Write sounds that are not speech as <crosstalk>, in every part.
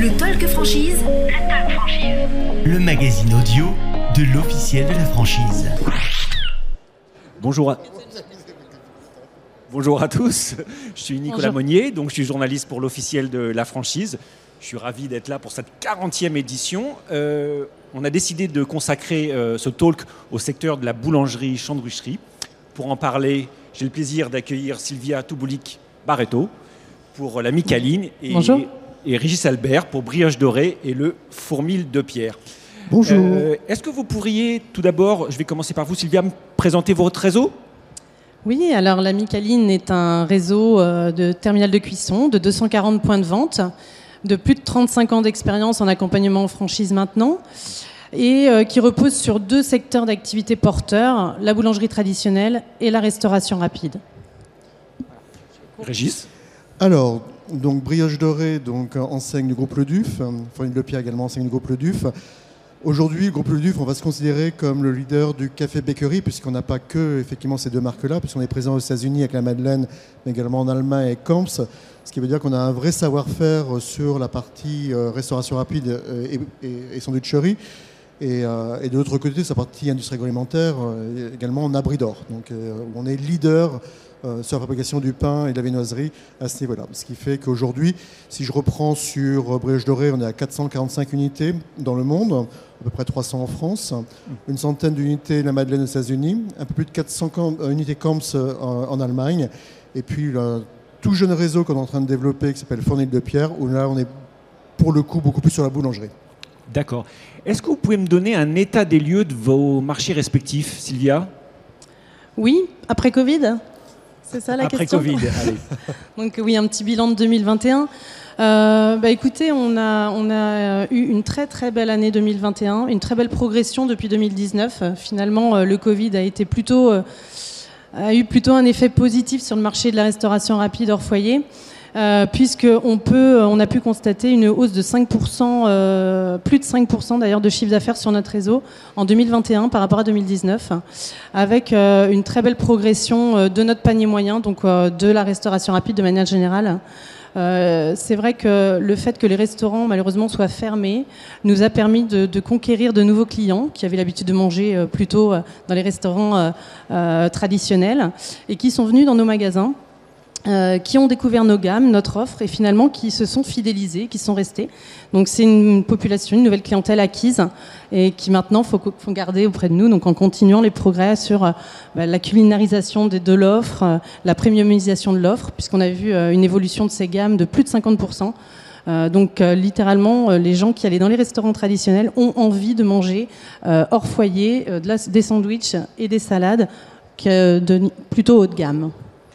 Le Talk Franchise. Le Talk Franchise. Le magazine audio de l'officiel de la franchise. Bonjour à... Bonjour à tous, je suis Nicolas Monnier, donc je suis journaliste pour l'officiel de la franchise. Je suis ravi d'être là pour cette 40e édition. Euh, on a décidé de consacrer euh, ce talk au secteur de la boulangerie chandrucherie. Pour en parler, j'ai le plaisir d'accueillir Sylvia Touboulik Barreto pour la Micaline et, Bonjour. Et Régis Albert pour Brioche Dorée et le Fourmille de Pierre. Bonjour. Euh, Est-ce que vous pourriez tout d'abord, je vais commencer par vous Sylvia, me présenter votre réseau? Oui, alors la Micaline est un réseau euh, de terminal de cuisson de 240 points de vente, de plus de 35 ans d'expérience en accompagnement en franchise maintenant, et euh, qui repose sur deux secteurs d'activité porteurs, la boulangerie traditionnelle et la restauration rapide. Régis? Alors, donc Brioche Dorée, donc euh, enseigne du groupe Le Duf, euh, Fournier de Pierre également enseigne du groupe Le Duf. Aujourd'hui, le groupe Le Duf, on va se considérer comme le leader du café bakery, puisqu'on n'a pas que effectivement ces deux marques-là, puisqu'on est présent aux États-Unis avec la Madeleine, mais également en Allemagne avec Camps, ce qui veut dire qu'on a un vrai savoir-faire sur la partie euh, restauration rapide euh, et, sandwicherie. Et, euh, de l'autre côté, sa partie industrie agroalimentaire, euh, également en abri d'or. Donc, euh, on est leader euh, sur la fabrication du pain et de la viennoiserie à ce niveau-là. Ce qui fait qu'aujourd'hui, si je reprends sur euh, Brioche Dorée, on est à 445 unités dans le monde, à peu près 300 en France, une centaine d'unités la Madeleine aux États-Unis, un peu plus de 400 camp- euh, unités Camps euh, en, en Allemagne, et puis le tout jeune réseau qu'on est en train de développer qui s'appelle Fournil de Pierre, où là on est pour le coup beaucoup plus sur la boulangerie. D'accord. Est-ce que vous pouvez me donner un état des lieux de vos marchés respectifs, Sylvia? Oui, après Covid? C'est ça la Après question Covid, <laughs> allez. Donc oui, un petit bilan de 2021. Euh, bah écoutez, on a, on a eu une très très belle année 2021, une très belle progression depuis 2019. Euh, Finalement, euh, le Covid a été plutôt euh, a eu plutôt un effet positif sur le marché de la restauration rapide hors foyer. Euh, puisque on peut, on a pu constater une hausse de 5%, euh, plus de 5% d'ailleurs de chiffre d'affaires sur notre réseau en 2021 par rapport à 2019, avec euh, une très belle progression euh, de notre panier moyen, donc euh, de la restauration rapide de manière générale. Euh, c'est vrai que le fait que les restaurants malheureusement soient fermés nous a permis de, conquérir de nouveaux clients qui avaient l'habitude de manger euh, plutôt euh, dans les restaurants euh, euh, traditionnels et qui sont venus dans nos magasins euh, qui ont découvert nos gammes, notre offre, et finalement qui se sont fidélisés, qui sont restés. Donc c'est une population, une nouvelle clientèle acquise, et qui maintenant faut, faut garder auprès de nous, donc en continuant les progrès sur euh, bah, la culinarisation de, l'offre, euh, la premiumisation de l'offre, puisqu'on a vu une évolution de ces gammes de plus de 50%. Euh, donc littéralement, les gens qui allaient dans les restaurants traditionnels ont envie de manger hors foyer des sandwichs et des salades plutôt haut de gamme.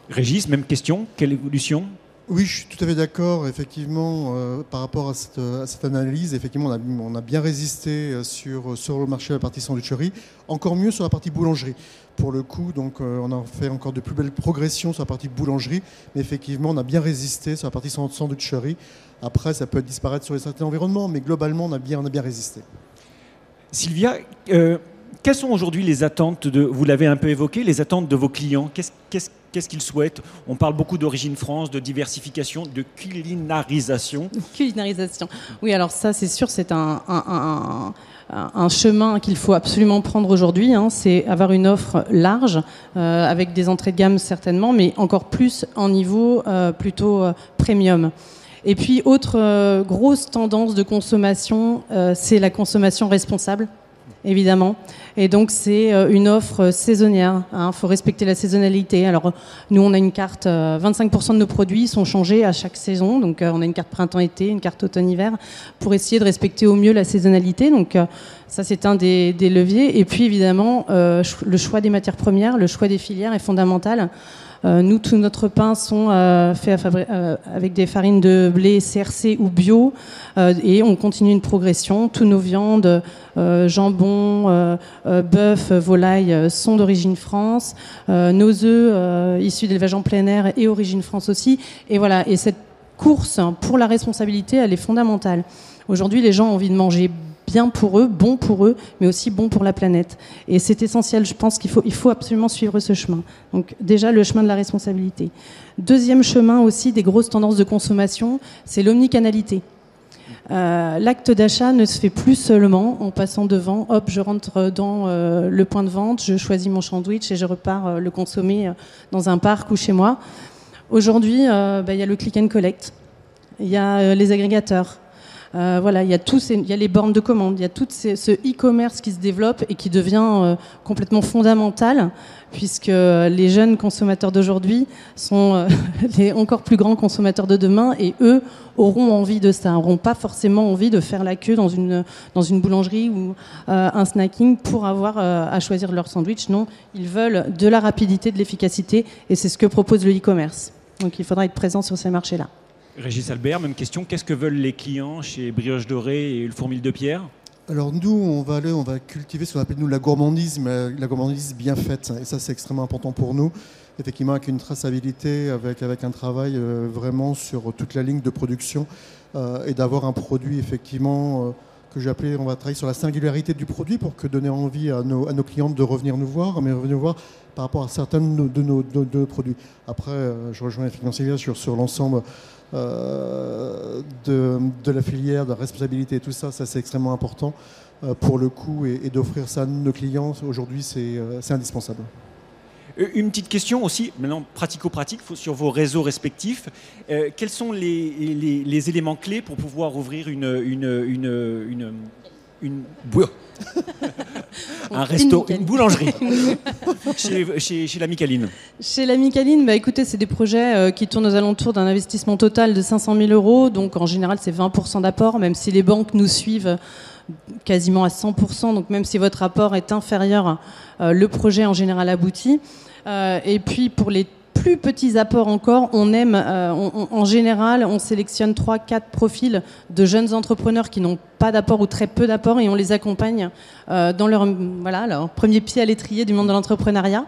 Régis, même question. Quelle évolution Oui, je suis tout à fait d'accord. Effectivement, euh, par rapport à cette, à cette analyse, effectivement, on a, on a bien résisté euh, sur, sur le marché de la partie sandwicherie, encore mieux sur la partie boulangerie. Pour le coup, donc, euh, on a fait encore de plus belles progressions sur la partie boulangerie, mais effectivement, on a bien résisté sur la partie sand- sandwicherie. Après, ça peut disparaître sur certains environnements, mais globalement, on a bien, on a bien résisté. Sylvia, euh, quelles sont aujourd'hui les attentes de, vous l'avez un peu évoqué, les attentes de vos clients? Qu'est-ce qu'ils souhaitent? On parle beaucoup d'origine France, de diversification, de culinarisation. Culinarisation. Oui, alors ça, c'est sûr, c'est un, chemin qu'il faut absolument prendre aujourd'hui. hein. c'est avoir une offre large, euh, avec des entrées de gamme certainement, mais encore plus en niveau euh, plutôt euh, premium. Et puis, autre grosse tendance de consommation, c'est la consommation responsable évidemment. Et donc c'est euh, une offre saisonnière. Il faut respecter la saisonnalité. Alors nous, on a une carte, euh, 25% de nos produits sont changés à chaque saison. Donc euh, on a une carte printemps-été, une carte automne-hiver, pour essayer de respecter au mieux la saisonnalité. Donc euh, ça, c'est un des, leviers. Et puis évidemment, euh, le choix des matières premières, le choix des filières est fondamental. Euh, nous, tout notre pain sont euh, faits euh, avec des farines de blé CRC ou bio, et on continue une progression. Tous nos viandes, jambon, bœuf, volaille sont d'origine France. Nos œufs issus d'élevage en plein air et origine France aussi. Et voilà. Et cette course pour la responsabilité, elle est fondamentale. Aujourd'hui, les gens ont envie de manger bien pour eux, bon pour eux, mais aussi bon pour la planète. Et c'est essentiel, je pense qu'il faut, absolument suivre ce chemin. Donc déjà, le chemin de la responsabilité. Deuxième chemin aussi des grosses tendances de consommation, c'est l'omnicanalité. L'acte d'achat ne se fait plus seulement en passant devant, hop, je rentre dans le point de vente, je choisis mon sandwich et je repars le consommer dans un parc ou chez moi. Aujourd'hui, bah, il y a le click and collect, il y a les agrégateurs, euh, voilà, il y a il y a les bornes de commande, il y a tout ce e-commerce qui se développe et qui devient euh, complètement fondamental, puisque les jeunes consommateurs d'aujourd'hui sont euh, <laughs> les encore plus grands consommateurs de demain, et eux auront envie de ça, n'auront pas forcément envie de faire la queue dans une dans une boulangerie ou un snacking pour avoir à choisir leur sandwich. Non, ils veulent de la rapidité, de l'efficacité, et c'est ce que propose le e-commerce. Donc il faudra être présent sur ces marchés-là. Régis Albert, même question. Qu'est-ce que veulent les clients chez Brioche Dorée et le Fourmille de Pierre? Alors nous, on va cultiver ce qu'on appelle nous la gourmandise, mais la gourmandise bien faite. Et ça, c'est extrêmement important pour nous. Effectivement, avec une traçabilité, avec, un travail euh, vraiment sur toute la ligne de production euh, et d'avoir un produit effectivement euh, que j'ai appelé, on va travailler sur la singularité du produit pour que donner envie à nos, à nos clients de revenir nous voir, mais revenir nous voir par rapport à certains de nos, produits. Après, je rejoins effectivement Sylvia sur, sur l'ensemble euh, de, de, la filière, de la responsabilité, tout ça, ça c'est extrêmement important euh, pour le coup et, d'offrir ça à nos clients aujourd'hui, c'est euh, indispensable. Une petite question aussi, maintenant pratico-pratique, sur vos réseaux respectifs. quels sont les, les, éléments clés pour pouvoir ouvrir une une, <laughs> un resto, <laughs> une, boulangerie chez, chez, chez, la Micaline. Chez la Micaline, bah, écoutez, c'est des projets euh, qui tournent aux alentours d'un investissement total de 500 000 euros. Donc en général, c'est 20% d'apport, même si les banques nous suivent quasiment à 100%. Donc même si votre apport est inférieur, euh, le projet en général aboutit. Euh, et puis pour les plus petits apports encore, on aime, euh, en général, on sélectionne 3-4 profils de jeunes entrepreneurs qui n'ont pas d'apport ou très peu d'apport et on les accompagne euh, dans leur, voilà, leur premier pied à l'étrier du monde de l'entrepreneuriat.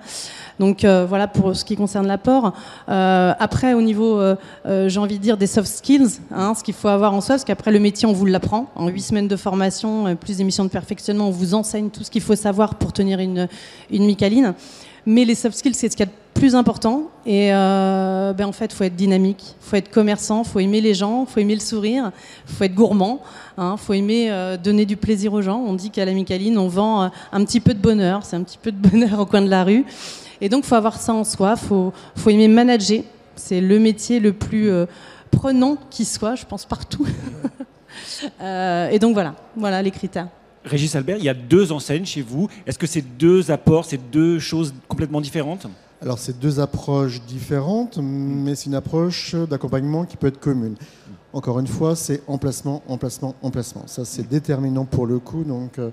Donc euh, voilà pour ce qui concerne l'apport. après, au niveau, j'ai envie de dire des soft skills, hein, ce qu'il faut avoir en soi, parce qu'après le métier, on vous l'apprend. En 8 semaines de formation, plus d'émissions de perfectionnement, on vous enseigne tout ce qu'il faut savoir pour tenir une, une micaline. Mais les soft skills, c'est ce qu'il y a de plus important. Et euh, ben en fait, il faut être dynamique, il faut être commerçant, il faut aimer les gens, il faut aimer le sourire, il faut être gourmand, hein, faut aimer euh, donner du plaisir aux gens. On dit qu'à la Micaline, on vend euh, un petit peu de bonheur, c'est un petit peu de <laughs> bonheur au coin de la rue. Et donc, il faut avoir ça en soi, faut, faut, aimer manager. C'est le métier le plus prenant qui soit, je pense, partout. <laughs> et donc, voilà, voilà les critères. Régis Albert, il y a deux enseignes chez vous. Est-ce que c'est deux apports, c'est deux choses complètement différentes Alors, c'est deux approches différentes, mais c'est une approche d'accompagnement qui peut être commune. Encore une fois, c'est emplacement, emplacement, emplacement. Ça, c'est déterminant pour le coup. Donc, euh,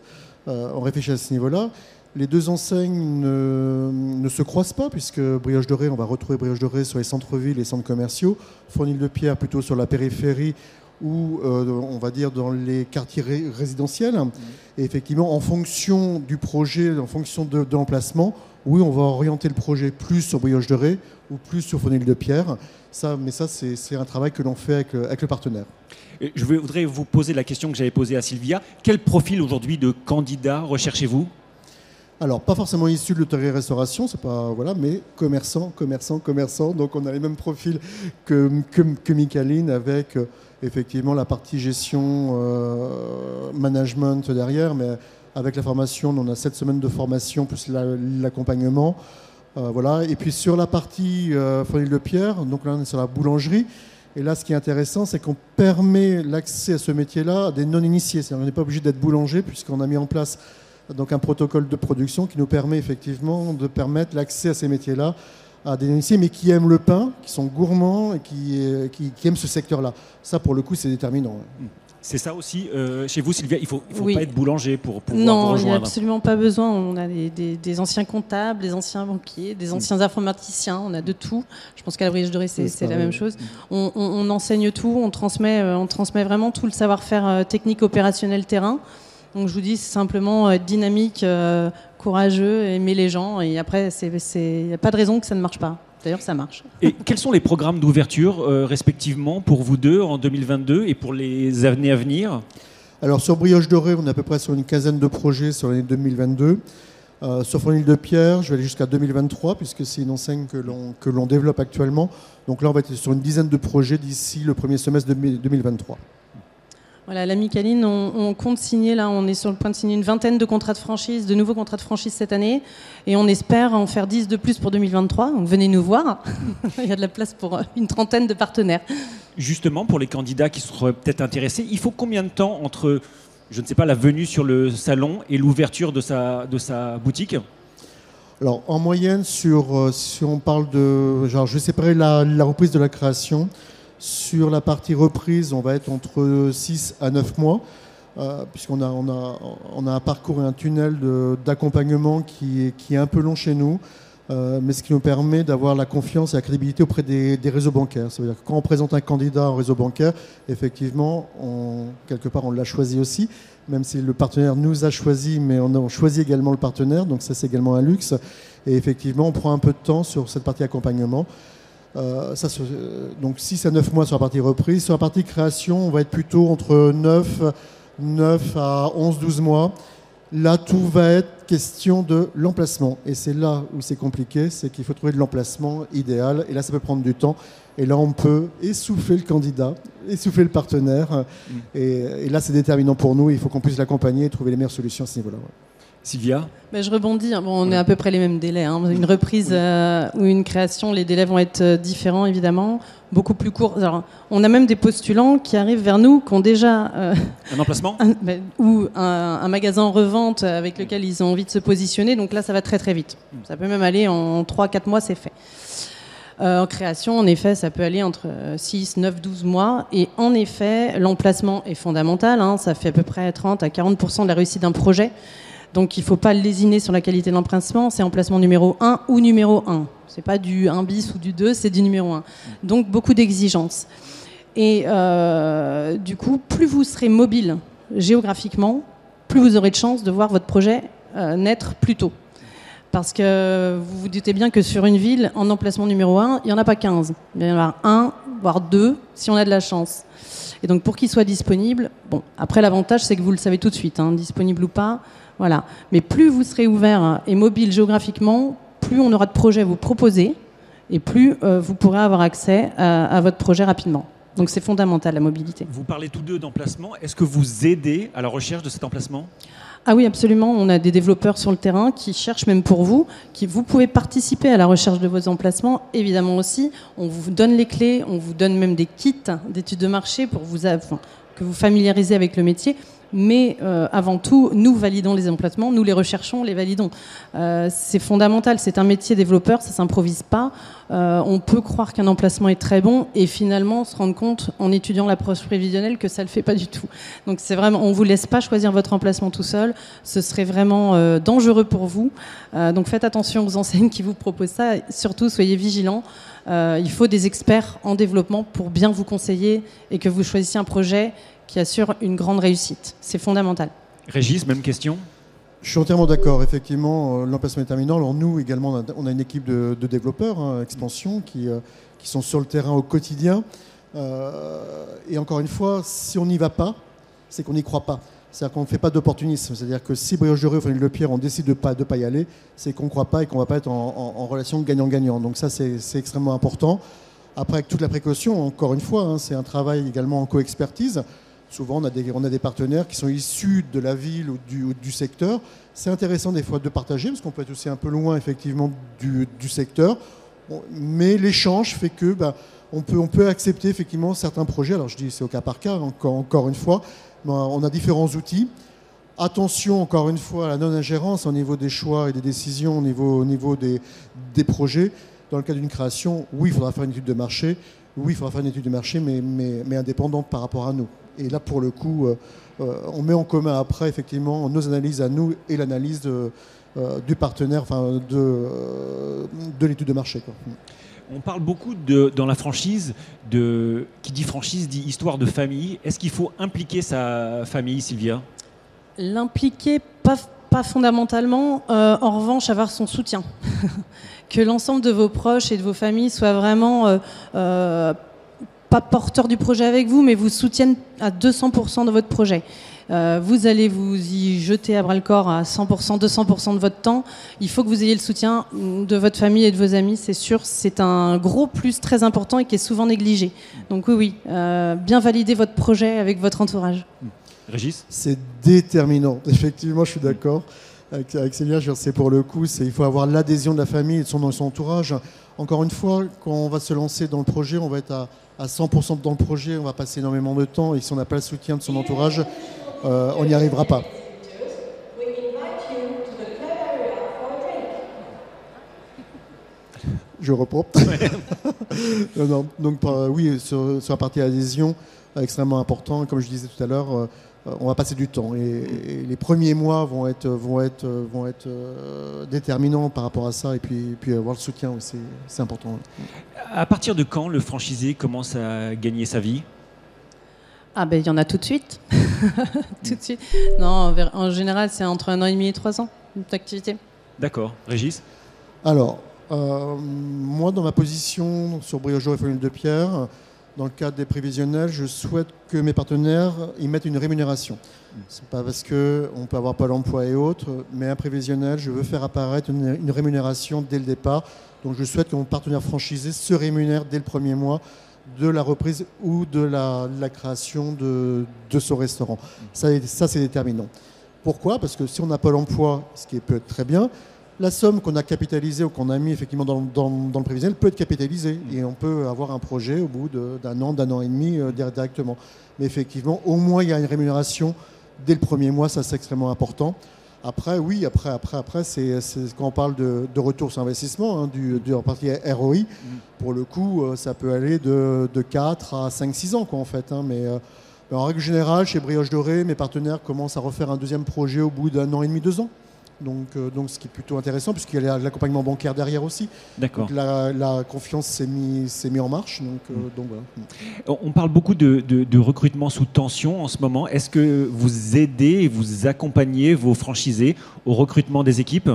euh, on réfléchit à ce niveau-là. Les deux enseignes ne, se croisent pas, puisque Brioche Dorée, on va retrouver Brioche Dorée sur les centres-villes et centres commerciaux, Fournil de Pierre plutôt sur la périphérie ou euh, on va dire dans les quartiers résidentiels. Et effectivement, en fonction du projet, en fonction de, l'emplacement, oui, on va orienter le projet plus sur Brioche de Ré ou plus sur Fonil de Pierre. Ça, mais ça, c'est un travail que l'on fait avec, avec, le partenaire. je voudrais vous poser la question que j'avais posée à Sylvia. Quel profil aujourd'hui de candidat recherchez-vous? Alors, pas forcément issu de l'hôtellerie-restauration, c'est pas voilà, mais commerçant, commerçant, commerçant. Donc, on a les mêmes profils que que, que avec euh, effectivement la partie gestion, euh, management derrière, mais avec la formation, on a 7 semaines de formation plus l'accompagnement. Euh, voilà. Et puis sur la partie euh, de Pierre, donc là on est sur la boulangerie. Et là, ce qui est intéressant, c'est qu'on permet l'accès à ce métier-là à des non-initiés. C'est-à-dire n'est pas obligé d'être boulanger puisqu'on a mis en place donc un protocole de production qui nous permet effectivement de permettre l'accès à ces métiers-là à des initiés, mais qui aiment le pain, qui sont gourmands et qui, euh, qui, aiment ce secteur-là. Ça, pour le coup, c'est déterminant. C'est ça aussi euh, chez vous, Sylvia. Il ne faut, faut pas être boulanger pour pouvoir non, vous rejoindre. Non, il n'y a absolument pas besoin. On a des, des, anciens comptables, des anciens banquiers, des mm. anciens informaticiens. On a de tout. Je pense qu'à la Brioche Dorée, c'est la même chose. On, on, enseigne tout. On transmet, euh, on transmet vraiment tout le savoir-faire technique, opérationnel, terrain. Donc je vous dis, c'est simplement être dynamique, courageux, aimer les gens. Et après, il n'y a pas de raison que ça ne marche pas. D'ailleurs, ça marche. Et quels sont les programmes d'ouverture, euh, respectivement, pour vous deux en 2022 et pour les années à venir? Alors, sur Brioche Dorée, on est à peu près sur une quinzaine de projets sur l'année 2022. Euh, sur Fournil de Pierre, je vais aller jusqu'à 2023, puisque c'est une enseigne que l'on développe actuellement. Donc là, on va être sur une dizaine de projets d'ici le premier semestre de 2023. Voilà, la Micaline, on, compte signer, là, on est sur le point de signer une vingtaine de contrats de franchise, de nouveaux contrats de franchise cette année, et on espère en faire 10 de plus pour 2023. Donc venez nous voir, <laughs> il y a de la place pour une trentaine de partenaires. Justement, pour les candidats qui seraient peut-être intéressés, il faut combien de temps entre, je ne sais pas, la venue sur le salon et l'ouverture de sa, de sa boutique? Alors, en moyenne, sur, euh, si on parle de. Genre, je vais séparer la, la reprise de la création. Sur la partie reprise, on va être entre 6 à 9 mois, euh, puisqu'on a, un parcours et un tunnel d'accompagnement qui, est, qui est un peu long chez nous. Euh, mais ce qui nous permet d'avoir la confiance et la crédibilité auprès des, réseaux bancaires. Ça veut dire que quand on présente un candidat en réseau bancaire, effectivement, on, quelque part, on l'a choisi aussi, même si le partenaire nous a choisi, mais on a choisi également le partenaire, donc ça c'est également un luxe. Et effectivement, on prend un peu de temps sur cette partie accompagnement. Euh, ça, donc 6 à 9 mois sur la partie reprise. Sur la partie création, on va être plutôt entre 9, 9 à 11, 12 mois. Là, tout va être question de l'emplacement. Et c'est là où c'est compliqué, c'est qu'il faut trouver de l'emplacement idéal. Et là, ça peut prendre du temps. Et là, on peut essouffler le candidat, essouffler le partenaire. Mm. Et, là, c'est déterminant pour nous. Il faut qu'on puisse l'accompagner et trouver les meilleures solutions à ce niveau-là. Sylvia ben, Je rebondis. Bon, on est à peu près les mêmes délais. Hein. Une reprise euh, ou une création, les délais vont être euh, différents, évidemment, beaucoup plus courts. on a même des postulants qui arrivent vers nous, qui ont déjà... Euh, un emplacement ben, Ou un, magasin en revente avec lequel ils ont envie de se positionner. Donc là, ça va très très vite. Ça peut même aller en 3-4 mois, c'est fait. En création, en effet, ça peut aller entre 6, 9, 12 mois. Et en effet, l'emplacement est fondamental. Hein. Ça fait à peu près 30 à 40% de la réussite d'un projet. Donc il ne faut pas lésiner sur la qualité de l'emplacement, c'est emplacement numéro 1 ou numéro 1. Ce n'est pas du 1 bis ou du 2, c'est du numéro 1. Donc beaucoup d'exigences. Et euh, du coup, plus vous serez mobile géographiquement, plus vous aurez de chances de voir votre projet euh, naître plus tôt. Parce que vous vous doutez bien que sur une ville, en emplacement numéro 1, il n'y en a pas 15. Il va y en avoir un, voire deux, si on a de la chance. Et donc pour qu'il soit disponible, bon, après l'avantage c'est que vous le savez tout de suite, hein, disponible ou pas, voilà. Mais plus vous serez ouvert et mobile géographiquement, plus on aura de projets à vous proposer et plus euh, vous pourrez avoir accès à, votre projet rapidement. Donc c'est fondamental la mobilité. Vous parlez tous deux d'emplacement. Est-ce que vous aidez à la recherche de cet emplacement? Ah oui, absolument. On a des développeurs sur le terrain qui cherchent même pour vous, qui vous pouvez participer à la recherche de vos emplacements. Évidemment aussi, on vous donne les clés, on vous donne même des kits d'études de marché pour vous, que vous familiariser avec le métier mais euh, avant tout, nous validons les emplacements, nous les recherchons, les validons. Euh, c'est fondamental, c'est un métier développeur, ça s'improvise pas. Euh, on peut croire qu'un emplacement est très bon et finalement se rendre compte en étudiant l'approche prévisionnelle que ça le fait pas du tout. Donc c'est vraiment, on vous laisse pas choisir votre emplacement tout seul, ce serait vraiment dangereux pour vous. donc faites attention aux enseignes qui vous proposent ça, surtout soyez vigilants. il faut des experts en développement pour bien vous conseiller et que vous choisissiez un projet qui assure une grande réussite. C'est fondamental. Régis, même question je suis entièrement d'accord. Effectivement, euh, l'emplacement est terminant. Alors nous également, on a une équipe de, développeurs, hein, expansion, qui, euh, qui, sont sur le terrain au quotidien. Euh, et encore une fois, si on n'y va pas, c'est qu'on n'y croit pas. C'est-à-dire qu'on ne fait pas d'opportunisme. C'est-à-dire que si Brioche de Rue Le Pierre, on décide de ne pas, de pas y aller, c'est qu'on ne croit pas et qu'on ne va pas être en, en relation gagnant-gagnant. Donc ça, c'est extrêmement important. Après, avec toute la précaution, encore une fois, hein, c'est un travail également en co-expertise. Souvent, on a, des, partenaires qui sont issus de la ville ou du, secteur. C'est intéressant des fois de partager, parce qu'on peut être aussi un peu loin effectivement du, secteur. mais l'échange fait que bah, on, peut, accepter effectivement certains projets. Alors je dis c'est au cas par cas, encore, une fois. on a différents outils. Attention, encore une fois, à la non-ingérence au niveau des choix et des décisions, au niveau, au niveau des, des projets. Dans le cas d'une création, oui, il faudra faire une étude de marché. Oui, il faudra faire une étude de marché, mais, mais, mais indépendante par rapport à nous. Et là, pour le coup, euh, euh, on met en commun après, effectivement, nos analyses à nous et l'analyse euh, du partenaire, enfin, de, de l'étude de marché. On parle beaucoup de, dans la franchise, de, qui dit franchise dit histoire de famille. Est-ce qu'il faut impliquer sa famille, Sylvia? L'impliquer, pas, pas fondamentalement. en revanche, avoir son soutien. <laughs> que l'ensemble de vos proches et de vos familles soient vraiment pas porteurs du projet avec vous, mais vous soutiennent à 200% de votre projet. Euh, vous allez vous y jeter à bras le corps à 100%, 200% de votre temps. Il faut que vous ayez le soutien de votre famille et de vos amis, c'est sûr. C'est un gros plus très important et qui est souvent négligé. Donc oui, oui, euh, bien valider votre projet avec votre entourage. Régis? C'est déterminant. Effectivement, je suis d'accord avec, avec Célia. C'est pour le coup, il faut avoir l'adhésion de la famille et de son, son, entourage. Encore une fois, quand on va se lancer dans le projet, on va être à, à 100% dans le projet, on va passer énormément de temps et si on n'a pas le soutien de son entourage, euh, on n'y arrivera pas. Je reprends. <laughs> non, non. Donc oui, sur, sur, la partie adhésion, extrêmement important. Comme je disais tout à l'heure, euh, on va passer du temps. Et, et, les premiers mois vont être, vont être, vont être euh, déterminants par rapport à ça. Et puis, puis avoir le soutien aussi, c'est important. À partir de quand le franchisé commence à gagner sa vie? Ah ben il y en a tout de suite. <laughs> tout de suite. Non, en général, c'est entre un an et demi et trois ans d'activité. D'accord. Régis? Alors, euh, moi, dans ma position sur Brioche et Famille de Pierre, dans le cadre des prévisionnels, je souhaite que mes partenaires y mettent une rémunération. C'est pas parce qu'on peut avoir pas l'emploi et autres, mais un prévisionnel, je veux faire apparaître une, rémunération dès le départ. Donc je souhaite que mon partenaire franchisé se rémunère dès le premier mois de la reprise ou de la, de la création de, de, son restaurant. Ça, ça c'est déterminant. Pourquoi? Parce que si on n'a pas l'emploi, ce qui peut être très bien, la somme qu'on a capitalisée ou qu'on a mis effectivement dans, dans, dans, le prévisionnel peut être capitalisée et on peut avoir un projet au bout d'un an, d'un an et demi euh, directement. Mais effectivement, au moins il y a une rémunération dès le premier mois, ça c'est extrêmement important. Après, oui, après, après, après, c'est quand on parle de, de retour sur investissement, hein, du, du partie ROI, mmh. pour le coup, ça peut aller de, de 4 à 5-6 ans, quoi, en fait. Hein, mais, euh, mais, en règle générale, chez Brioche Dorée, mes partenaires commencent à refaire un deuxième projet au bout d'un an et demi, deux ans. Donc, euh, donc, ce qui est plutôt intéressant, puisqu'il y a l'accompagnement bancaire derrière aussi. D'accord. La, la, confiance s'est mise mis en marche. Donc, euh, mmh. donc voilà. On parle beaucoup de, de, de, recrutement sous tension en ce moment. Est-ce que vous aidez et vous accompagnez vos franchisés au recrutement des équipes?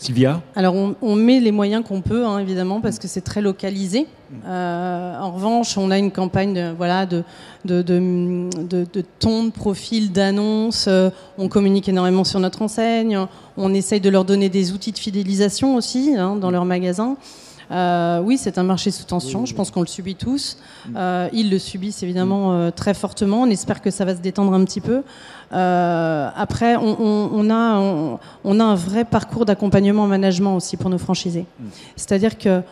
Sylvia Alors on, met les moyens qu'on peut, hein, évidemment, parce que c'est très localisé. Euh, en revanche, on a une campagne de, voilà, de, de, de, ton, de profil, d'annonce. Euh, on communique énormément sur notre enseigne. On essaye de leur donner des outils de fidélisation aussi hein, dans leur magasin. Euh, oui, c'est un marché sous tension. Je pense qu'on le subit tous. Euh, ils le subissent évidemment euh, très fortement. On espère que ça va se détendre un petit peu. Après, on, a, un vrai parcours d'accompagnement en management aussi pour nos franchisés. C'est-à-dire que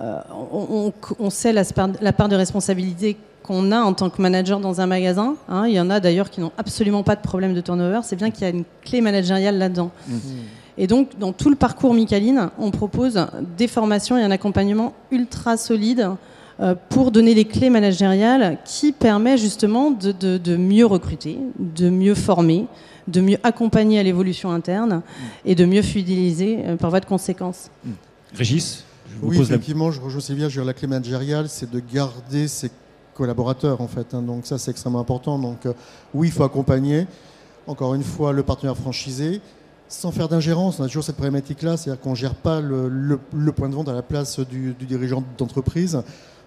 on, sait la, part de responsabilité qu'on a en tant que manager dans un magasin. Hein. Il y en a d'ailleurs qui n'ont absolument pas de problème de turnover. C'est bien qu'il y a une clé managériale là-dedans. Et donc, dans tout le parcours Micaline, on propose des formations et un accompagnement ultra solide euh, pour donner les clés managériales qui permet justement de, de, de, mieux recruter, de mieux former, de mieux accompagner à l'évolution interne et de mieux fidéliser euh, par voie de conséquence. Mmh. Régis je Oui, effectivement, la... je rejoins Sylvia, je la clé managériale, c'est de garder ses collaborateurs en fait. Hein, donc ça, c'est extrêmement important. Donc euh, oui, il faut accompagner, encore une fois, le partenaire franchisé sans faire d'ingérence, on a toujours cette problématique-là, c'est-à-dire qu'on ne gère pas le, point de vente à la place du, du dirigeant d'entreprise.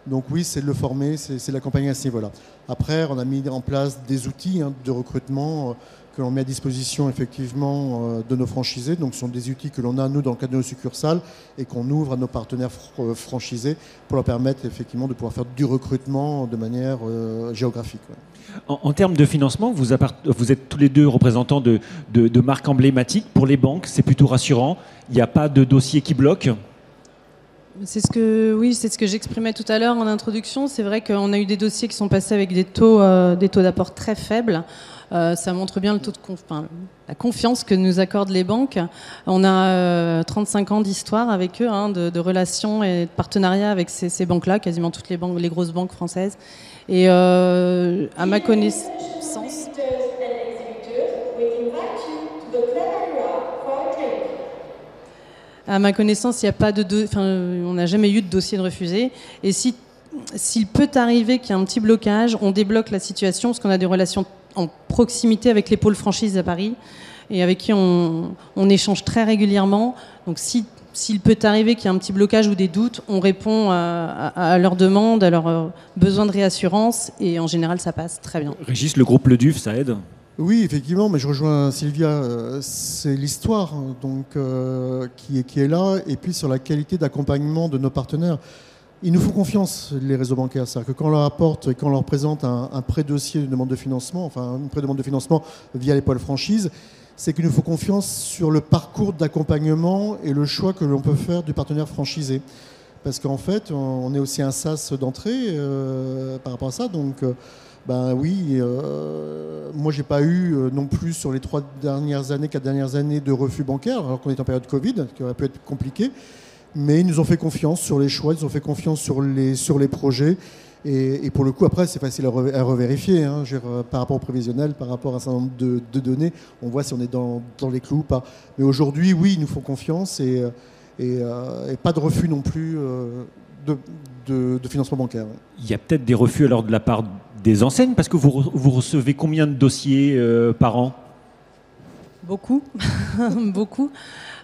Donc oui, c'est de le former, c'est l'accompagner à ce niveau-là. Après, on a mis en place des outils hein, de recrutement euh, que l'on met à disposition effectivement euh, de nos franchisés. Donc ce sont des outils que l'on a, nous, dans le cadre de nos succursales et qu'on ouvre à nos partenaires fr euh, franchisés pour leur permettre effectivement de pouvoir faire du recrutement de manière euh, géographique. Ouais. En, en, termes de financement, vous, vous, êtes tous les deux représentants de, de, de marques emblématiques. Pour les banques, c'est plutôt rassurant. Il n'y a pas de dossier qui bloque c'est ce que oui, c'est ce que j'exprimais tout à l'heure en introduction. C'est vrai qu'on a eu des dossiers qui sont passés avec des taux, euh, des taux d'apport très faibles. Euh, ça montre bien le taux de la confiance que nous accordent les banques. On a euh, 35 ans d'histoire avec eux, hein, de, relations et de partenariats avec ces, banques-là, quasiment toutes les banques, grosses banques françaises. Et euh, à ma connaissance. À ma connaissance, il a pas de, enfin, on n'a jamais eu de dossier de refusé. Et si s'il peut arriver qu'il y ait un petit blocage, on débloque la situation parce qu'on a des relations en proximité avec les pôles franchises à Paris et avec qui on, on échange très régulièrement. Donc si s'il peut arriver qu'il y ait un petit blocage ou des doutes, on répond à, leurs demandes, à leurs euh, besoins de réassurance, et en général, ça passe très bien. Régis, le groupe Le Duf, ça aide? Oui, effectivement, mais je rejoins Sylvia. Euh, c'est l'histoire hein, donc qui, est, qui est là, et puis sur la qualité d'accompagnement de nos partenaires. Ils nous font confiance, les réseaux bancaires. C'est-à-dire que quand on leur apporte et quand on leur présente un, pré-dossier, une demande de financement, enfin une pré-demande de financement via les pôles franchises, c'est qu'il nous faut confiance sur le parcours d'accompagnement et le choix que l'on peut faire du partenaire franchisé. Parce qu'en fait, on est aussi un SAS d'entrée euh, par rapport à ça. Donc, euh, ben oui, euh, moi, j'ai pas eu non plus sur les trois dernières années, quatre dernières années de refus bancaire, alors qu'on est en période Covid, qui aurait pu être compliqué. Mais ils nous ont fait confiance sur les choix, ils nous ont fait confiance sur les, sur les projets. Et, pour le coup, après, c'est facile à, revérifier. Hein. Euh, par rapport au prévisionnel, par rapport à un certain nombre de, données, on voit si on est dans, les clous ou pas. Mais aujourd'hui, oui, ils nous font confiance et, euh, euh, pas de refus non plus de, financement bancaire. Il y a peut-être des refus alors de la part des enseignes, parce que vous recevez combien de dossiers par an? Beaucoup, <laughs> beaucoup.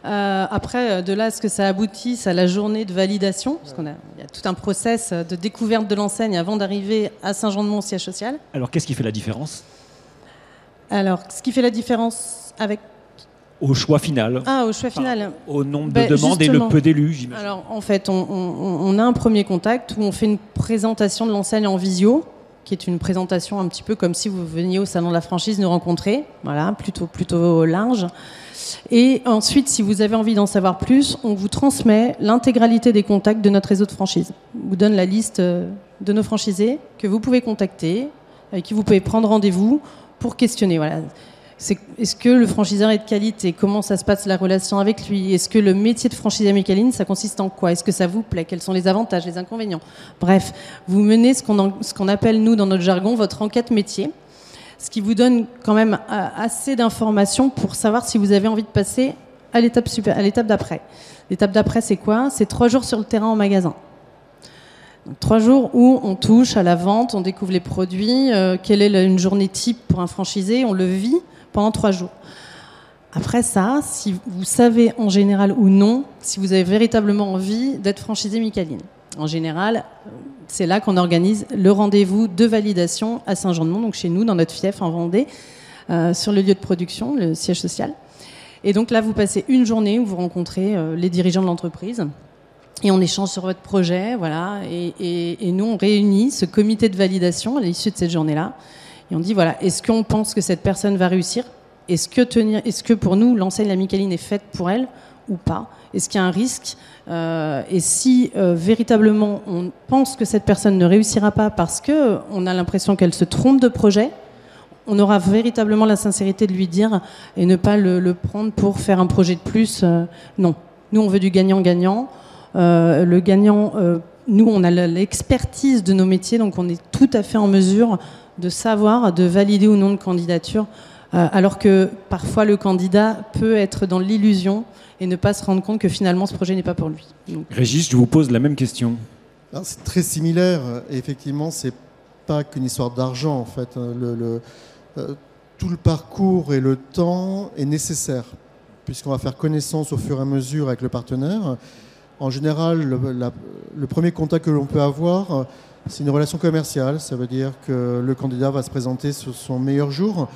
Euh, après, euh, de là à ce que ça aboutisse à la journée de validation, parce qu'il y a tout un process de découverte de l'enseigne avant d'arriver à Saint-Jean-de-Mont, siège social. Alors, qu'est-ce qui fait la différence? Alors, ce qui fait la différence avec au choix final. Ah, au choix final. au nombre de ben, demandes et le peu d'élus, j'imagine. Alors, en fait, on, on, a un premier contact où on fait une présentation de l'enseigne en visio, qui est une présentation un petit peu comme si vous veniez au salon de la franchise nous rencontrer. Voilà, plutôt, plutôt large. Et ensuite, si vous avez envie d'en savoir plus, on vous transmet l'intégralité des contacts de notre réseau de franchise. On vous donne la liste euh, de nos franchisés que vous pouvez contacter, avec qui vous pouvez prendre rendez-vous pour questionner. Voilà. Est-ce que le franchiseur est de qualité? Comment ça se passe la relation avec lui? Est-ce que le métier de franchisé Micaline, ça consiste en quoi? Est-ce que ça vous plaît? Quels sont les avantages, les inconvénients? Bref, vous menez ce qu'on appelle, nous, dans notre jargon, votre enquête métier. Ce qui vous donne quand même euh, assez d'informations pour savoir si vous avez envie de passer à l'étape d'après. L'étape d'après, c'est quoi? C'est trois jours sur le terrain en magasin. trois jours où on touche à la vente, on découvre les produits, euh, quelle est une journée type pour un franchisé, on le vit pendant trois jours. Après ça, si vous savez en général ou non si vous avez véritablement envie d'être franchisé Micaline. En général, c'est là qu'on organise le rendez-vous de validation à Saint-Jean-de-Mont, donc chez nous, dans notre fief en Vendée, euh, sur le lieu de production, le siège social. Et donc là, vous passez une journée où vous rencontrez euh, les dirigeants de l'entreprise et on échange sur votre projet, voilà. Et, nous, on réunit ce comité de validation à l'issue de cette journée-là. Et on dit, voilà, est-ce qu'on pense que cette personne va réussir? Est-ce que, pour nous, l'enseigne La Micaline est faite pour elle ou pas? Est-ce qu'il y a un risque? Euh, et si euh, véritablement on pense que cette personne ne réussira pas parce que on a l'impression qu'elle se trompe de projet, on aura véritablement la sincérité de lui dire et ne pas le, prendre pour faire un projet de plus. Euh, non, nous on veut du gagnant-gagnant. le gagnant, nous on a l'expertise de nos métiers, donc on est tout à fait en mesure de savoir, de valider ou non de candidature, alors que parfois le candidat peut être dans l'illusion et ne pas se rendre compte que finalement ce projet n'est pas pour lui. Régis, je vous pose la même question. C'est très similaire. Et effectivement, c'est pas qu'une histoire d'argent en fait. Le, euh, tout le parcours et le temps est nécessaire puisqu'on va faire connaissance au fur et à mesure avec le partenaire. En général, le, premier contact que l'on peut avoir, c'est une relation commerciale. Ça veut dire que le candidat va se présenter sur son meilleur jour.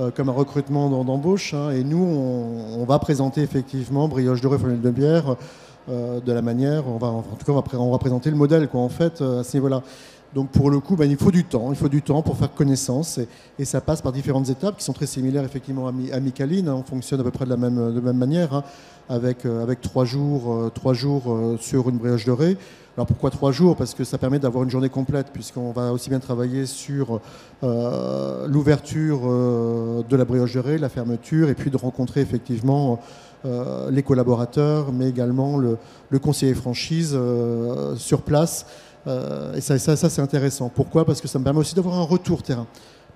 Euh, comme un recrutement d'embauche. Hein, et nous, on, va présenter effectivement Brioche de Fontaine de Bière euh, de la manière, on en tout cas, on va, présenter le modèle quoi, en fait, euh, à ce niveau-là. Donc pour le coup, ben, il faut du temps, il faut du temps pour faire connaissance et, ça passe par différentes étapes qui sont très similaires effectivement à, Micaline. Hein. on fonctionne à peu près de la même, manière, hein, avec, avec trois jours, trois jours sur une brioche dorée. Alors pourquoi trois jours? Parce que ça permet d'avoir une journée complète, puisqu'on va aussi bien travailler sur euh, l'ouverture euh, de la brioche la fermeture, et puis de rencontrer effectivement euh, les collaborateurs, mais également le, conseiller franchise sur place. et ça c'est intéressant. Pourquoi? Parce que ça me permet aussi d'avoir un retour terrain.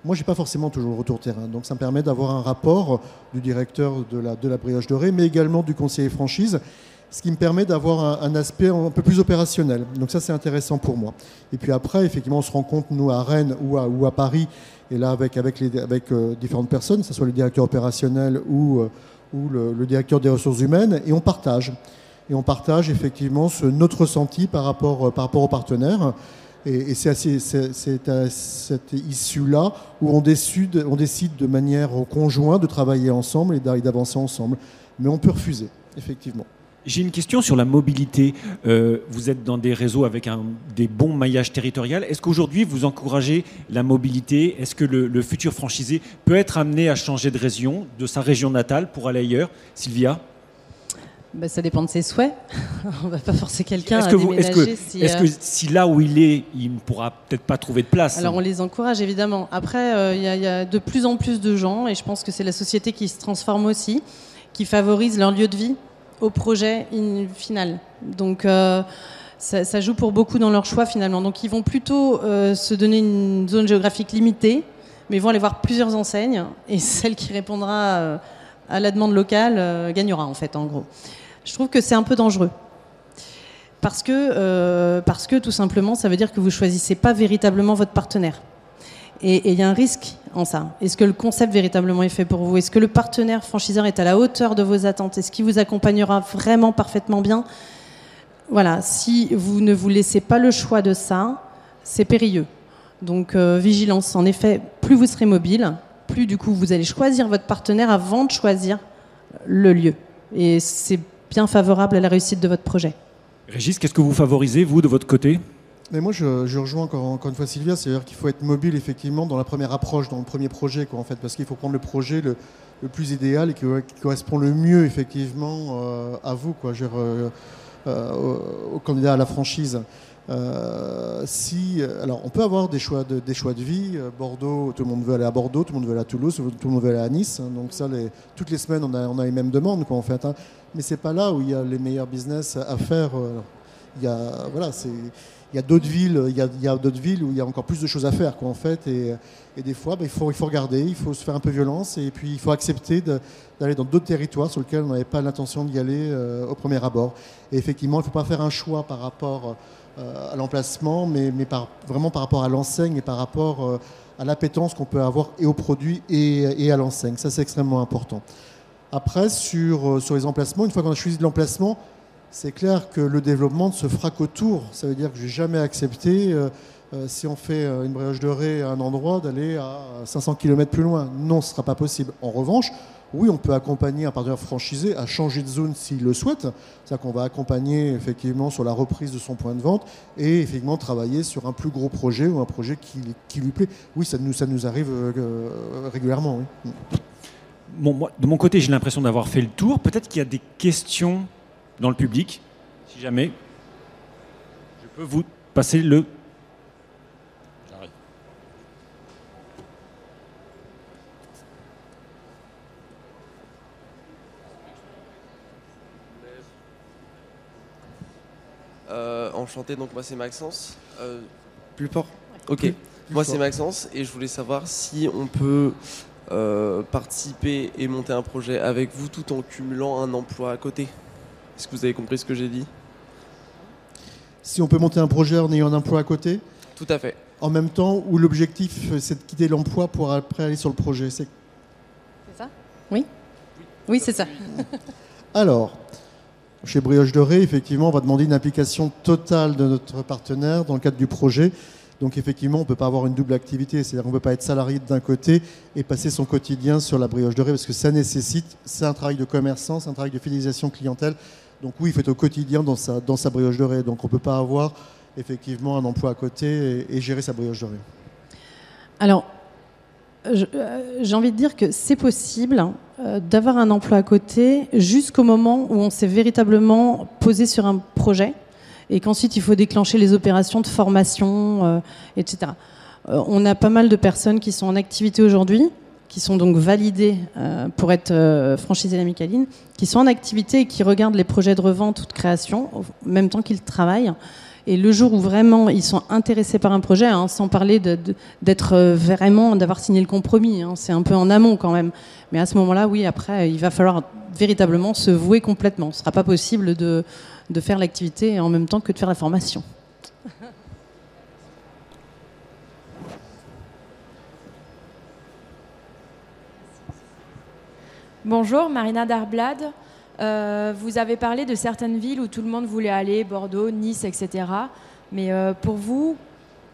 Moi, je n'ai pas forcément toujours le retour terrain. Donc, ça me permet d'avoir un rapport du directeur de la, de la brioche dorée, mais également du conseiller franchise ce qui me permet d'avoir un, aspect un peu plus opérationnel. Donc ça, c'est intéressant pour moi. Et puis après, effectivement, on se rencontre, nous, à Rennes ou à, Paris, et là, avec, avec, euh, différentes personnes, que ce soit le directeur opérationnel ou, euh, le, directeur des ressources humaines, et on partage. et on partage effectivement notre ressenti par rapport, par rapport aux partenaires. Et, c'est à cette issue-là où on décide, on décide de manière conjointe de travailler ensemble et d'avancer ensemble. Mais on peut refuser, effectivement. J'ai une question sur la mobilité. Euh, vous êtes dans des réseaux avec un, des bons maillages territoriaux. Est-ce qu'aujourd'hui, vous encouragez la mobilité? Est-ce que le, futur franchisé peut être amené à changer de région, de sa région natale, pour aller ailleurs? Sylvia? Bah, ça dépend de ses souhaits. <laughs> On va pas forcer quelqu'un à déménager. Est-ce que, si, est que, euh, si, là où il est, il ne pourra peut-être pas trouver de place? Alors on les encourage évidemment. Après, euh, il y, a de plus en plus de gens, et je pense que c'est la société qui se transforme aussi, qui favorise leur lieu de vie au projet final. Donc euh, ça, joue pour beaucoup dans leur choix finalement. Donc ils vont plutôt se donner une zone géographique limitée, mais ils vont aller voir plusieurs enseignes, et <laughs> celle qui répondra à la demande locale gagnera en fait en gros. Je trouve que c'est un peu dangereux. Parce que, euh, parce que tout simplement, ça veut dire que vous choisissez pas véritablement votre partenaire. Et il y a un risque en ça. Est-ce que le concept véritablement est fait pour vous? Est-ce que le partenaire franchiseur est à la hauteur de vos attentes? Est-ce qu'il vous accompagnera vraiment parfaitement bien? Voilà, si vous ne vous laissez pas le choix de ça, c'est périlleux. Donc euh, vigilance. En effet, plus vous serez mobile, plus du coup vous allez choisir votre partenaire avant de choisir le lieu. Et c'est bien favorable à la réussite de votre projet. Régis, qu'est-ce que vous favorisez, vous, de votre côté? Mais moi, je, rejoins encore, encore, une fois Sylvia, c'est-à-dire qu'il faut être mobile effectivement dans la première approche, dans le premier projet, quoi, en fait, parce qu'il faut prendre le projet le, plus idéal et qui, correspond le mieux effectivement euh, à vous, quoi, euh, euh, au, candidat à la franchise. Euh, si, alors, on peut avoir des choix de, des choix de vie. Euh, Bordeaux, tout le monde veut aller à Bordeaux, tout le monde veut aller à Toulouse, tout le monde veut aller à Nice. Hein. donc ça, les, toutes les semaines, on a, on a les mêmes demandes, quoi, en fait. Hein. Mais c'est pas là où il y a les meilleurs business à faire. Euh, il y a, voilà, c'est, il y a d'autres villes, il y a, d'autres villes où il y a encore plus de choses à faire, quoi, en fait. Et, des fois, bah, il, faut, regarder, il faut se faire un peu violence, et puis il faut accepter d'aller dans d'autres territoires sur lesquels on n'avait pas l'intention d'y aller au premier abord. Et effectivement, il ne faut pas faire un choix par rapport euh, à l'emplacement, mais, vraiment par rapport à l'enseigne et par rapport euh, à l'appétence qu'on peut avoir et aux produits et, à l'enseigne. Ça, c'est extrêmement important. Après, sur, euh, sur les emplacements, une fois qu'on a choisi l'emplacement, c'est clair que le développement ne se fera qu'autour. Ça veut dire que je n'ai jamais accepté, si on fait une brioche dorée à un endroit, d'aller à 500 km plus loin. Non, ce ne sera pas possible. En revanche, oui, on peut accompagner un partenaire franchisé à changer de zone s'il le souhaite. C'est-à-dire qu'on va accompagner effectivement sur la reprise de son point de vente et effectivement travailler sur un plus gros projet ou un projet qui, lui plaît. Oui, ça nous, arrive euh, régulièrement. de mon côté, j'ai l'impression d'avoir fait le tour. Peut-être qu'il y a des questions dans le public. Si jamais, je peux vous passer le Euh, enchanté, donc moi c'est Maxence. Euh, plus fort Ok. moi c'est Maxence et je voulais savoir si on peut euh, participer et monter un projet avec vous tout en cumulant un emploi à côté. Est-ce que vous avez compris ce que j'ai dit? Si on peut monter un projet en ayant un emploi à côté Tout à fait. En même temps où l'objectif c'est de quitter l'emploi pour après aller sur le projet. C'est ça? Oui? Oui, c'est ça. <laughs> Alors, chez Brioche Dorée, effectivement, on va demander une implication totale de notre partenaire dans le cadre du projet. Donc effectivement, on ne peut pas avoir une double activité, c'est-à-dire qu'on ne peut pas être salarié d'un côté et passer son quotidien sur la brioche dorée, parce que ça nécessite, c'est un travail de commerçant, c'est un travail de fidélisation clientèle. Donc oui, il faut être au quotidien dans sa, dans sa brioche dorée. Donc on ne peut pas avoir effectivement un emploi à côté et, gérer sa brioche dorée. Alors, euh, j'ai envie de dire que c'est possible euh, d'avoir un emploi à côté jusqu'au moment où on s'est véritablement posé sur un projet et qu'ensuite il faut déclencher les opérations de formation, euh, etc. on a pas mal de personnes qui sont en activité aujourd'hui, qui sont donc validées pour être franchisées la Micaline, qui sont en activité et qui regardent les projets de revente ou de création en même temps qu'ils travaillent. Et le jour où vraiment ils sont intéressés par un projet, hein, sans parler d'être euh, vraiment, d'avoir signé le compromis, hein, c'est un peu en amont quand même. Mais à ce moment-là, oui, après, il va falloir véritablement se vouer complètement. Ce ne sera pas possible de faire l'activité en même temps que de faire la formation. Bonjour, Marina Darblad. vous avez parlé de certaines villes où tout le monde voulait aller, Bordeaux, Nice, etc. Mais pour vous,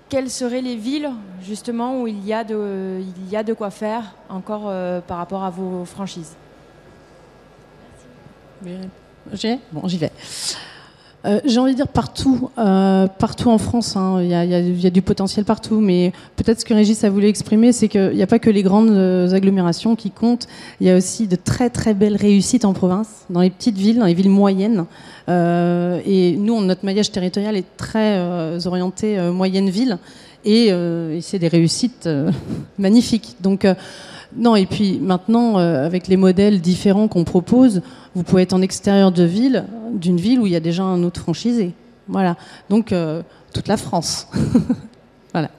quelles seraient les villes justement où il y a de, quoi faire encore par rapport à vos franchises? J'ai? Bon, j'y vais. Euh, j'ai envie de dire partout, euh, partout en France. Hein. Il y, a du potentiel partout, mais peut-être ce que Régis a voulu exprimer, c'est qu'il n'y a pas que les grandes euh, agglomérations qui comptent. Il y a aussi de très très belles réussites en province, dans les petites villes, dans les villes moyennes. Et nous, notre maillage territorial est très orienté moyenne ville, et, et c'est des réussites <laughs> magnifiques. Donc non, et puis maintenant, avec les modèles différents qu'on propose, vous pouvez être en extérieur de ville, d'une ville où il y a déjà un autre franchisé. Voilà. Donc, euh, toute la France. <laughs> voilà.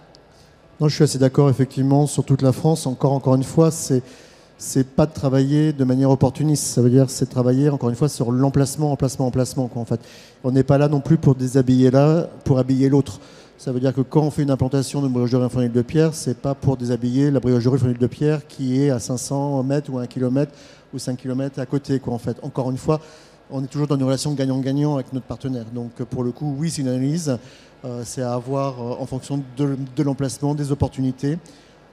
Non, je suis assez d'accord, effectivement, sur toute la France. Encore, encore une fois, c'est c'est pas de travailler de manière opportuniste. Ça veut dire c'est travailler encore une fois sur l'emplacement, emplacement, emplacement. Quoi, en fait, on n'est pas là non plus pour déshabiller là, pour habiller l'autre. Ça veut dire que quand on fait une implantation de briocherie en de pierre, c'est pas pour déshabiller la briocherie en de pierre qui est à 500 mètres ou à 1 km ou 5 km à côté. En fait. Encore une fois, on est toujours dans une relation gagnant-gagnant avec notre partenaire. Donc pour le coup, oui, c'est une analyse. Euh, c'est à avoir euh, en fonction de, l'emplacement, des opportunités.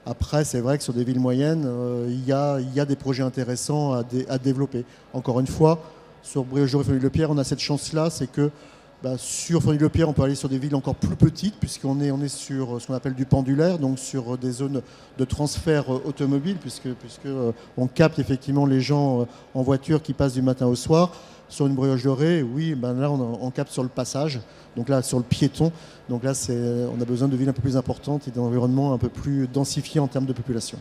Après, c'est vrai que sur des villes moyennes, euh, il y, a, des projets intéressants à, développer. Encore une fois, sur Brioche et le pierre on a cette chance-là, c'est que bah, sur Fournier-le-Pierre, on peut aller sur des villes encore plus petites, puisqu'on est, on sur ce qu'on appelle du pendulaire, donc sur des zones de transfert euh, automobile, puisque, puisque euh, on capte effectivement les gens euh, en voiture qui passent du matin au soir. Sur une brioche dorée, oui, ben là, on, capte sur le passage, donc là, sur le piéton. Donc là, on a besoin de villes un peu plus importantes et d'environnements un peu plus densifiés en termes de population.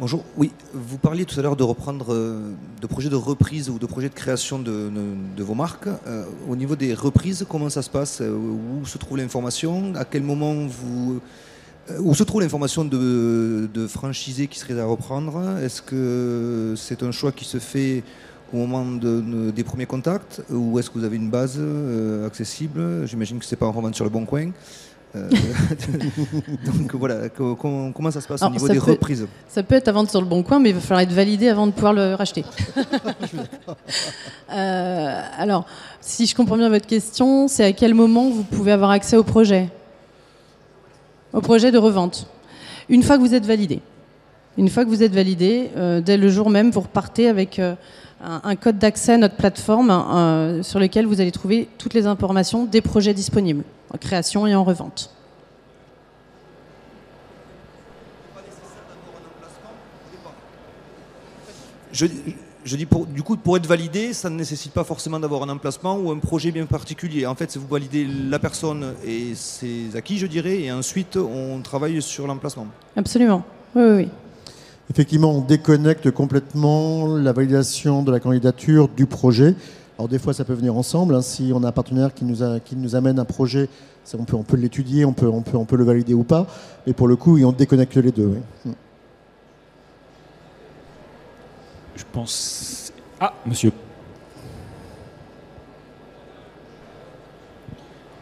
Bonjour. Oui, vous parliez tout à l'heure de reprendre, euh, de projets de reprise ou de projets de création de, vos marques. Euh, au niveau des reprises, comment ça se passe? Euh, Où se trouve l'information? À quel moment vous où se trouve l'information de, de franchisés qui seraient à reprendre? Est-ce que c'est un choix qui se fait au moment des premiers contacts? Ou est-ce que vous avez une base accessible? J'imagine que ce n'est pas en revente sur le bon coin. Euh, <laughs> donc voilà, comment, ça se passe au niveau des reprises Ça peut être à vendre sur le bon coin, mais il va falloir être validé avant de pouvoir le racheter. <laughs> euh, alors, si je comprends bien votre question, c'est à quel moment vous pouvez avoir accès au projet? Au projet de revente. Une fois que vous êtes validé. Une fois que vous êtes validé, euh, dès le jour même, vous repartez avec euh, un, code d'accès à notre plateforme sur lequel vous allez trouver toutes les informations des projets disponibles en création et en revente. Je, je dis pour, du coup, pour être validé, ça ne nécessite pas forcément d'avoir un emplacement ou un projet bien particulier. En fait, c'est vous validez la personne et ses acquis, je dirais, et ensuite on travaille sur l'emplacement. Absolument. Oui, oui, oui. Effectivement, on déconnecte complètement la validation de la candidature du projet alors des fois, ça peut venir ensemble. Hein. Si on a un partenaire qui nous, a, qui nous amène un projet, on peut, on peut l'étudier, on peut, on, peut, on peut le valider ou pas. Mais pour le coup, on déconnecte les deux. Hmm. Je pense... Ah, monsieur.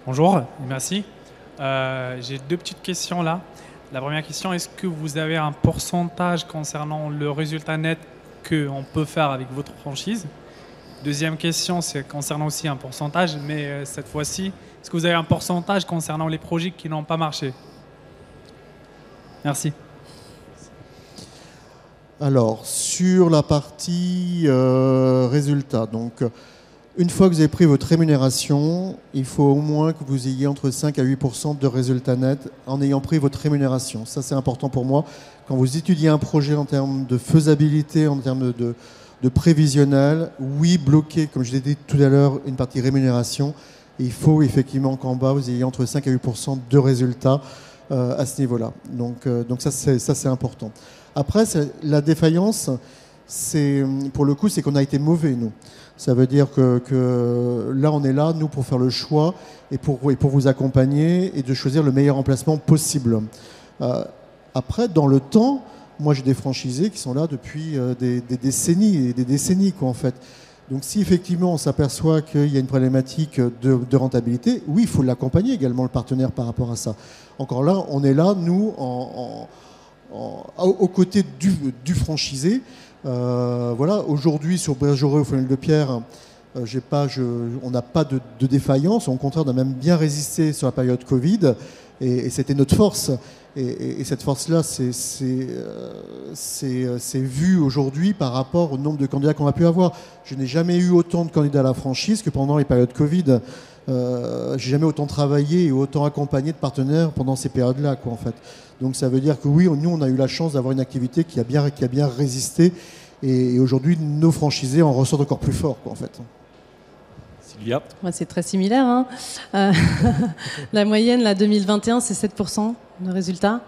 Bonjour, merci. Euh, j'ai deux petites questions là. La première question, est-ce que vous avez un pourcentage concernant le résultat net qu'on peut faire avec votre franchise? Deuxième question, c'est concernant aussi un pourcentage, mais euh, cette fois-ci, est-ce que vous avez un pourcentage concernant les projets qui n'ont pas marché? Merci. Alors, sur la partie euh, résultat, donc une fois que vous avez pris votre rémunération, il faut au moins que vous ayez entre 5 à 8% de résultats nets en ayant pris votre rémunération. Ça, c'est important pour moi. Quand vous étudiez un projet en termes de faisabilité, en termes de, prévisionnel, oui, bloquer, comme je l'ai dit tout à l'heure, une partie rémunération. il faut effectivement qu'en bas, vous ayez entre 5 à 8% de résultats euh, à ce niveau-là. Donc, euh, donc ça, c'est important. Après, la défaillance, pour le coup, c'est qu'on a été mauvais, nous. Ça veut dire que, là, on est là, nous, pour faire le choix et pour, vous accompagner et de choisir le meilleur emplacement possible. Euh, après, dans le temps, moi, j'ai des franchisés qui sont là depuis euh, des, décennies et des décennies, quoi, en fait. Donc, si effectivement on s'aperçoit qu'il y a une problématique de, rentabilité, oui, il faut l'accompagner également, le partenaire, par rapport à ça. Encore là, on est là, nous, aux côtés du, franchisé. Voilà, aujourd'hui sur Bergereux au Fenel de Pierre, pas, on n'a pas de, défaillance. Au contraire, on a même bien résisté sur la période Covid. Et, c'était notre force. Et, cette force-là, euh, c'est vu aujourd'hui par rapport au nombre de candidats qu'on a pu avoir. Je n'ai jamais eu autant de candidats à la franchise que pendant les périodes Covid. Euh, j'ai jamais autant travaillé et autant accompagné de partenaires pendant ces périodes-là, quoi, en fait. Donc ça veut dire que oui, nous, on a eu la chance d'avoir une activité qui a bien, qui a bien résisté. Et, aujourd'hui, nos franchisés en ressortent encore plus fort, quoi, en fait. C'est très similaire. Hein. Euh, <laughs> la moyenne, la 2021, c'est 7% de résultats.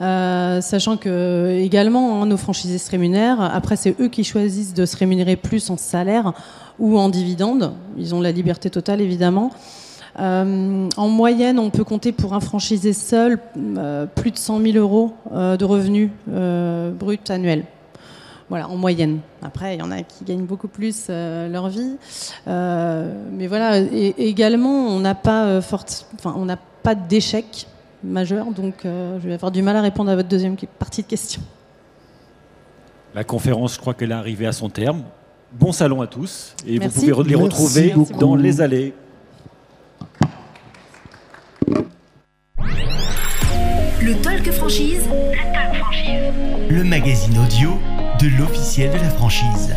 Euh, sachant que également, hein, nos franchisés se rémunèrent. Après, c'est eux qui choisissent de se rémunérer plus en salaire ou en dividende. Ils ont la liberté totale, évidemment. Euh, en moyenne, on peut compter pour un franchisé seul plus de 100 000 euros de revenus bruts annuels. Voilà, en moyenne. Après, il y en a qui gagnent beaucoup plus euh, leur vie. Euh, mais voilà, également, on n'a pas, euh, on n'a pas d'échec majeur, donc je vais avoir du mal à répondre à votre deuxième partie de question. La conférence, je crois qu'elle est arrivée à son terme. Bon salon à tous, et vous pouvez les retrouver dans les allées. Le Talk Franchise. Le Talk Franchise. Le magazine audio de l'officiel de la franchise.